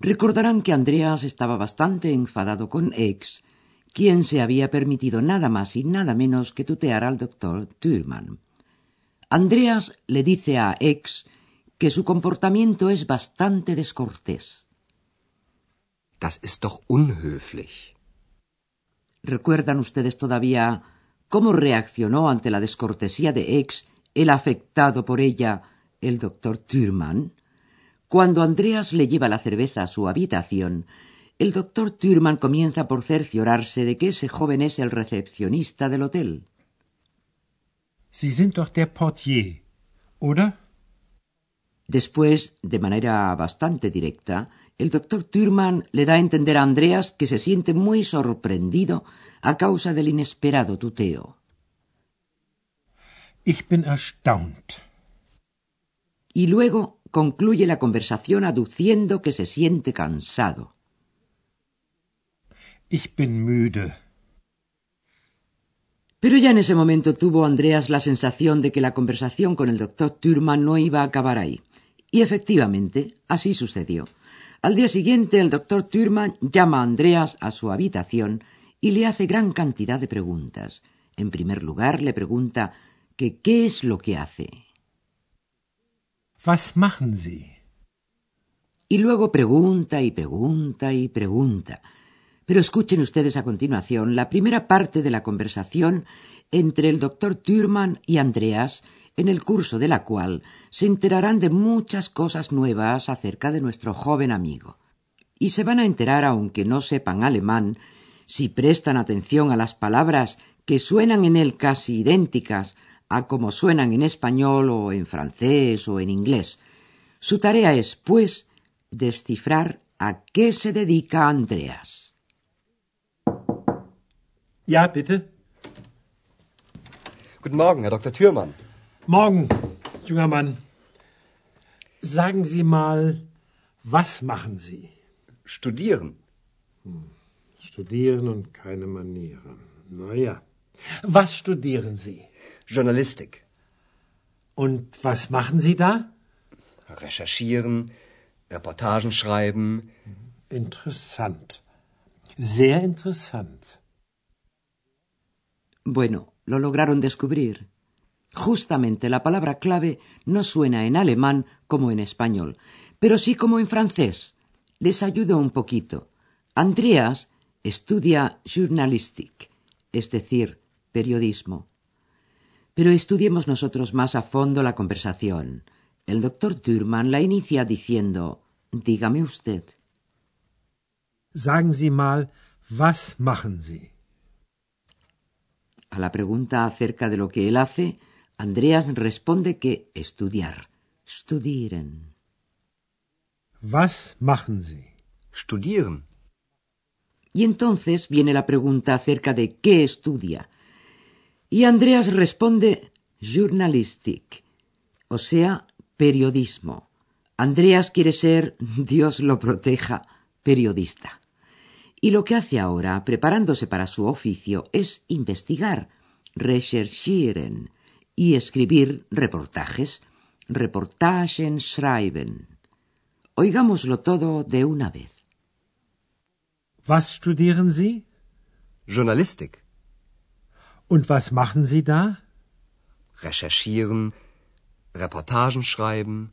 Recordarán que Andreas estaba bastante enfadado con X, quien se había permitido nada más y nada menos que tutear al doctor Thürmann. Andreas le dice a X que su comportamiento es bastante descortés. Das ist doch unhöflich. ¿Recuerdan ustedes todavía cómo reaccionó ante la descortesía de X el afectado por ella, el doctor Thürmann? Cuando Andreas le lleva la cerveza a su habitación, el doctor Thürmann comienza por cerciorarse de que ese joven es el recepcionista del hotel. Sie sind doch der Portier, oder? Después, de manera bastante directa, el doctor Thürmann le da a entender a Andreas que se siente muy sorprendido a causa del inesperado tuteo. Ich bin erstaunt. Y luego concluye la conversación aduciendo que se siente cansado. Ich bin müde. Pero ya en ese momento tuvo Andreas la sensación de que la conversación con el doctor Thürmann no iba a acabar ahí. Y efectivamente, así sucedió. Al día siguiente, el doctor Thürmann llama a Andreas a su habitación y le hace gran cantidad de preguntas. En primer lugar, le pregunta que qué es lo que hace. Was? Y luego pregunta y pregunta y pregunta. Pero escuchen ustedes a continuación la primera parte de la conversación entre el doctor Thürmann y Andreas, en el curso de la cual se enterarán de muchas cosas nuevas acerca de nuestro joven amigo. Y se van a enterar, aunque no sepan alemán, si prestan atención a las palabras que suenan en él casi idénticas a como suenan en español o en francés o en inglés. Su tarea es, pues, descifrar a qué se dedica Andreas. Ja, bitte. Guten Morgen, Herr Dr. Thürmann. Morgen, junger Mann. Sagen Sie mal, was machen Sie? Studieren. Studieren und keine Manieren. Na ja. Was studieren Sie? Journalistik. Und was machen Sie da? Recherchieren, Reportagen schreiben. Interessant. Sehr interessant. Bueno, lo lograron descubrir. Justamente la palabra clave no suena en alemán como en español, pero sí como en francés. Les ayudo un poquito. Andreas estudia Journalistik, es decir, periodismo. Pero estudiemos nosotros más a fondo la conversación. El doctor Thürmann la inicia diciendo Dígame usted. Sagen Sie mal, was machen Sie? A la pregunta acerca de lo que él hace, Andreas responde que estudiar. Studieren. Was machen Sie? Studieren. Y entonces viene la pregunta acerca de qué estudia. Y Andreas responde Journalistik, o sea, periodismo. Andreas quiere ser, Dios lo proteja, periodista. Y lo que hace ahora, preparándose para su oficio, es investigar, recherchieren y escribir reportajes, Reportagen schreiben. Oigámoslo todo de una vez. Was studieren Sie? Journalistik. Und was machen Sie da? Recherchieren, Reportagen schreiben.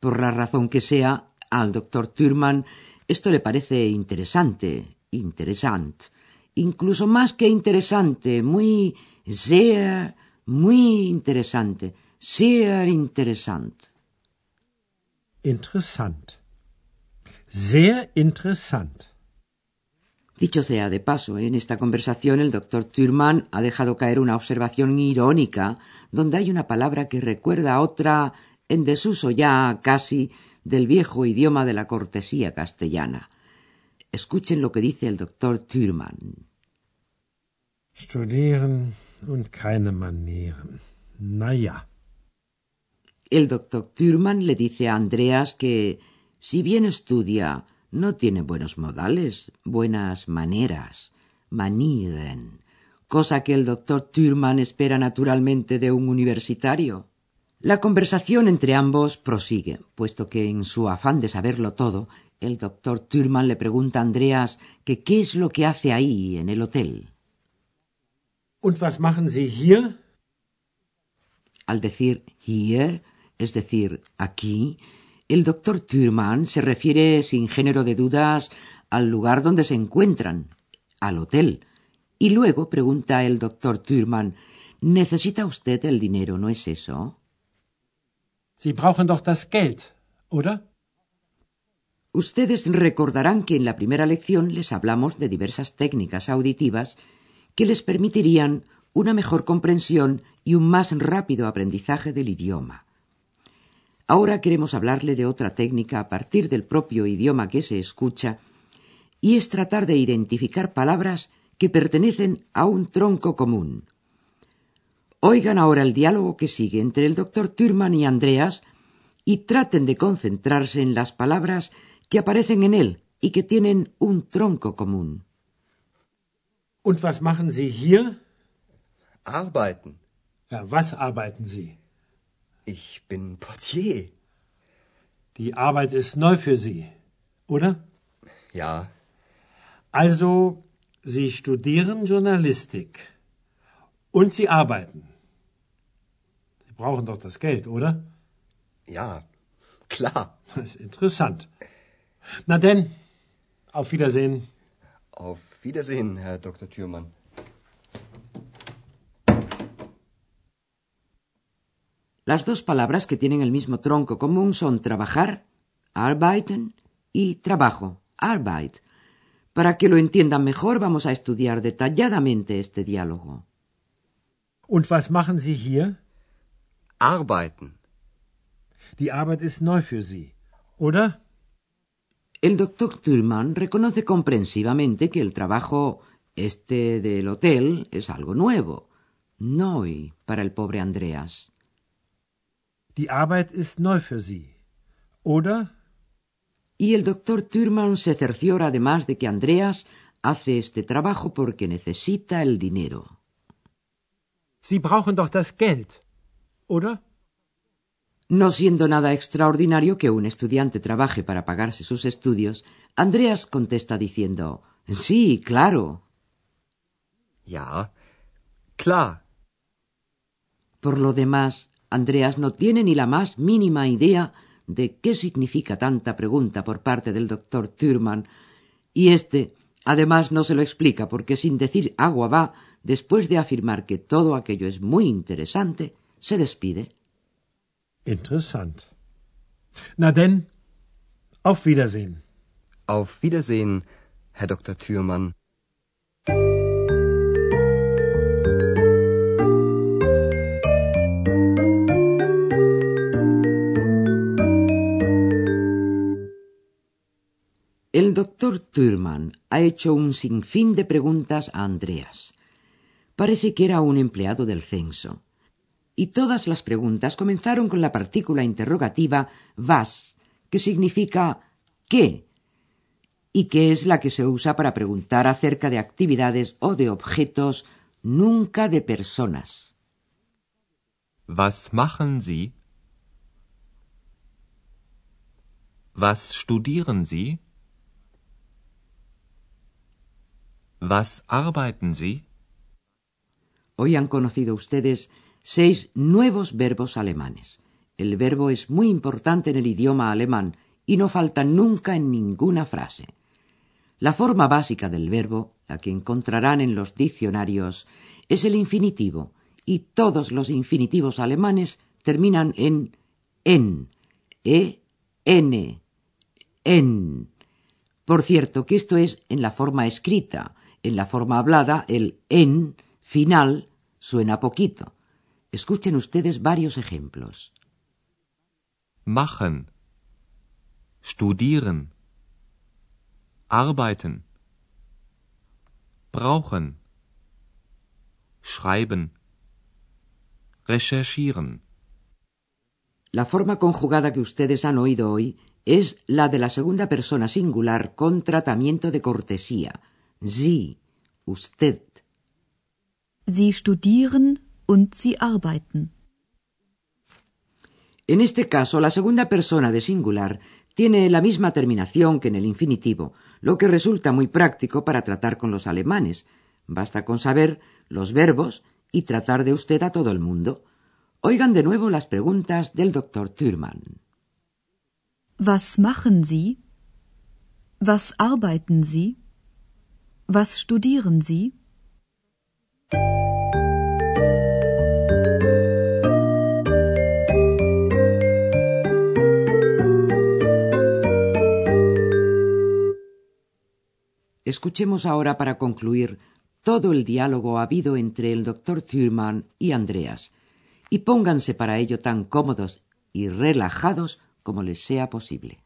Por la razón que sea, al doctor Thürmann esto le parece interesante, interesant, incluso más que interesante, muy, sehr, muy interesante, sehr interessant. Interessant. Sehr interessant. Dicho sea de paso, en esta conversación el doctor Thürmann ha dejado caer una observación irónica donde hay una palabra que recuerda a otra en desuso ya casi del viejo idioma de la cortesía castellana. Escuchen lo que dice el doctor Thürmann. Studieren und keine Manieren. Na ja. El doctor Thürmann le dice a Andreas que, si bien estudia, no tiene buenos modales, buenas maneras, manieren, cosa que el doctor Thürmann espera naturalmente de un universitario. La conversación entre ambos prosigue, puesto que en su afán de saberlo todo, el doctor Thürmann le pregunta a Andreas que qué es lo que hace ahí en el hotel. Und was machen Sie hier? Al decir hier, es decir, aquí, el doctor Thürmann se refiere sin género de dudas al lugar donde se encuentran, al hotel. Y luego pregunta el doctor Thürmann, ¿necesita usted el dinero, no es eso? Sie brauchen doch das Geld, oder? Ustedes recordarán que en la primera lección les hablamos de diversas técnicas auditivas que les permitirían una mejor comprensión y un más rápido aprendizaje del idioma. Ahora queremos hablarle de otra técnica a partir del propio idioma que se escucha, y es tratar de identificar palabras que pertenecen a un tronco común. Oigan ahora el diálogo que sigue entre el doctor Thürmann y Andreas y traten de concentrarse en las palabras que aparecen en él y que tienen un tronco común. Und was machen Sie hier? Arbeiten. Ja, was arbeiten Sie? Ich bin Portier. Die Arbeit ist neu für Sie, oder? Ja, Also, Sie studieren Journalistik. Und Sie arbeiten. Sie brauchen doch das Geld, oder? ja, klar. Das ist interessant. Na denn, auf Wiedersehen. Auf Wiedersehen, Herr Dr. Thürmann. Las dos palabras que tienen el mismo tronco común son trabajar, arbeiten, y trabajo, arbeit. Para que lo entiendan mejor, vamos a estudiar detalladamente este diálogo. Und was machen Sie hier? Arbeiten. Die Arbeit ist neu für Sie, oder? El doctor Thürmann reconoce comprensivamente que el trabajo este del hotel es algo nuevo, neu para el pobre Andreas. Die Arbeit ist neu für Sie, oder? Y el doctor Thürmann se cerciora además de que Andreas hace este trabajo porque necesita el dinero. Sie brauchen doch das Geld, oder? No siendo nada extraordinario que un estudiante trabaje para pagarse sus estudios, Andreas contesta diciendo Sí, claro. Ja, klar. Por lo demás, Andreas no tiene ni la más mínima idea de qué significa tanta pregunta por parte del doctor Thürmann, y éste, además, no se lo explica porque sin decir agua va, después de afirmar que todo aquello es muy interesante, se despide. Interessant. Na denn, auf Wiedersehen. Auf Wiedersehen, Herr Dr. Thürmann. El doctor Thürmann ha hecho un sinfín de preguntas a Andreas. Parece que era un empleado del censo. Y todas las preguntas comenzaron con la partícula interrogativa was, que significa ¿qué? y que es la que se usa para preguntar acerca de actividades o de objetos, nunca de personas. Was machen Sie? Was studieren Sie? Arbeiten Sie? Hoy han conocido ustedes seis nuevos verbos alemanes. El verbo es muy importante en el idioma alemán y no falta nunca en ninguna frase. La forma básica del verbo, la que encontrarán en los diccionarios, es el infinitivo, y todos los infinitivos alemanes terminan en en, e, n, en. Por cierto, que esto es en la forma escrita. En la forma hablada, el en final suena poquito. Escuchen ustedes varios ejemplos. Machen. studieren, arbeiten, brauchen, schreiben, recherchieren. La forma conjugada que ustedes han oído hoy es la de la segunda persona singular con tratamiento de cortesía. Sie, usted. Sie studieren und sie arbeiten. En este caso, la segunda persona de singular tiene la misma terminación que en el infinitivo, lo que resulta muy práctico para tratar con los alemanes. Basta con saber los verbos y tratar de usted a todo el mundo. Oigan de nuevo las preguntas del doctor Thürmann. Was machen Sie? Was arbeiten Sie? Studieren Sie? Escuchemos ahora para concluir todo el diálogo habido entre el doctor Thürmann y Andreas, y pónganse para ello tan cómodos y relajados como les sea posible.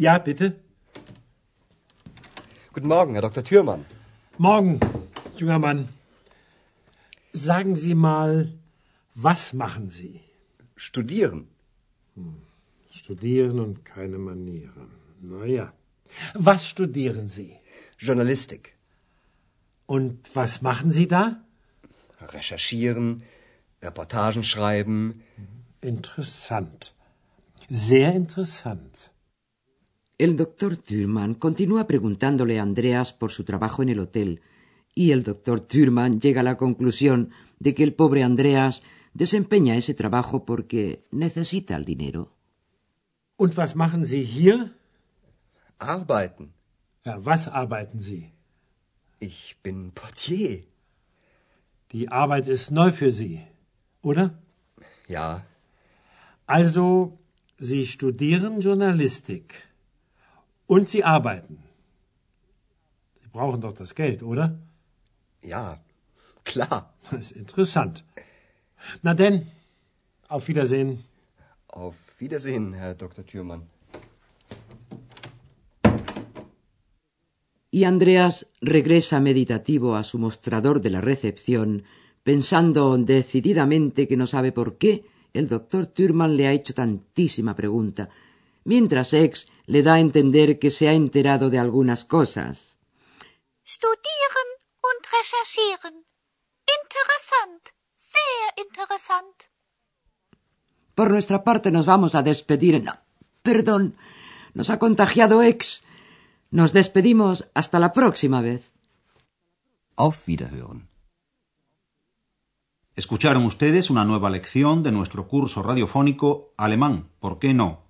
Ja, bitte. Guten Morgen, Herr Dr. Thürmann. Morgen, junger Mann. Sagen Sie mal, was machen Sie? Studieren. Studieren und keine Manieren. Na ja. Was studieren Sie? Journalistik. Und was machen Sie da? Recherchieren, Reportagen schreiben. Interessant. Sehr interessant. El doctor Thürmann continúa preguntándole a Andreas por su trabajo en el hotel, y el doctor Thürmann llega a la conclusión de que el pobre Andreas desempeña ese trabajo porque necesita el dinero. Und was machen Sie hier? Arbeiten. Ja, was arbeiten Sie? Ich bin Portier. Die Arbeit ist neu für Sie, oder? Ja, Also, Sie studieren Journalistik. Und Sie arbeiten. Sie brauchen doch das Geld, oder? ja, klar. Das ist interessant. Na denn, auf Wiedersehen. Auf Wiedersehen, Herr Dr. Thürmann. Y Andreas regresa meditativo a su mostrador de la recepción, pensando decididamente que no sabe por qué el doctor Thürmann le ha hecho tantísima pregunta, mientras X le da a entender que se ha enterado de algunas cosas. Studieren und recherchieren. Interessant. Sehr interessant. Por nuestra parte nos vamos a despedir. No, perdón, nos ha contagiado X. Nos despedimos hasta la próxima vez. Auf Wiederhören. Escucharon ustedes una nueva lección de nuestro curso radiofónico Alemán, ¿por qué no?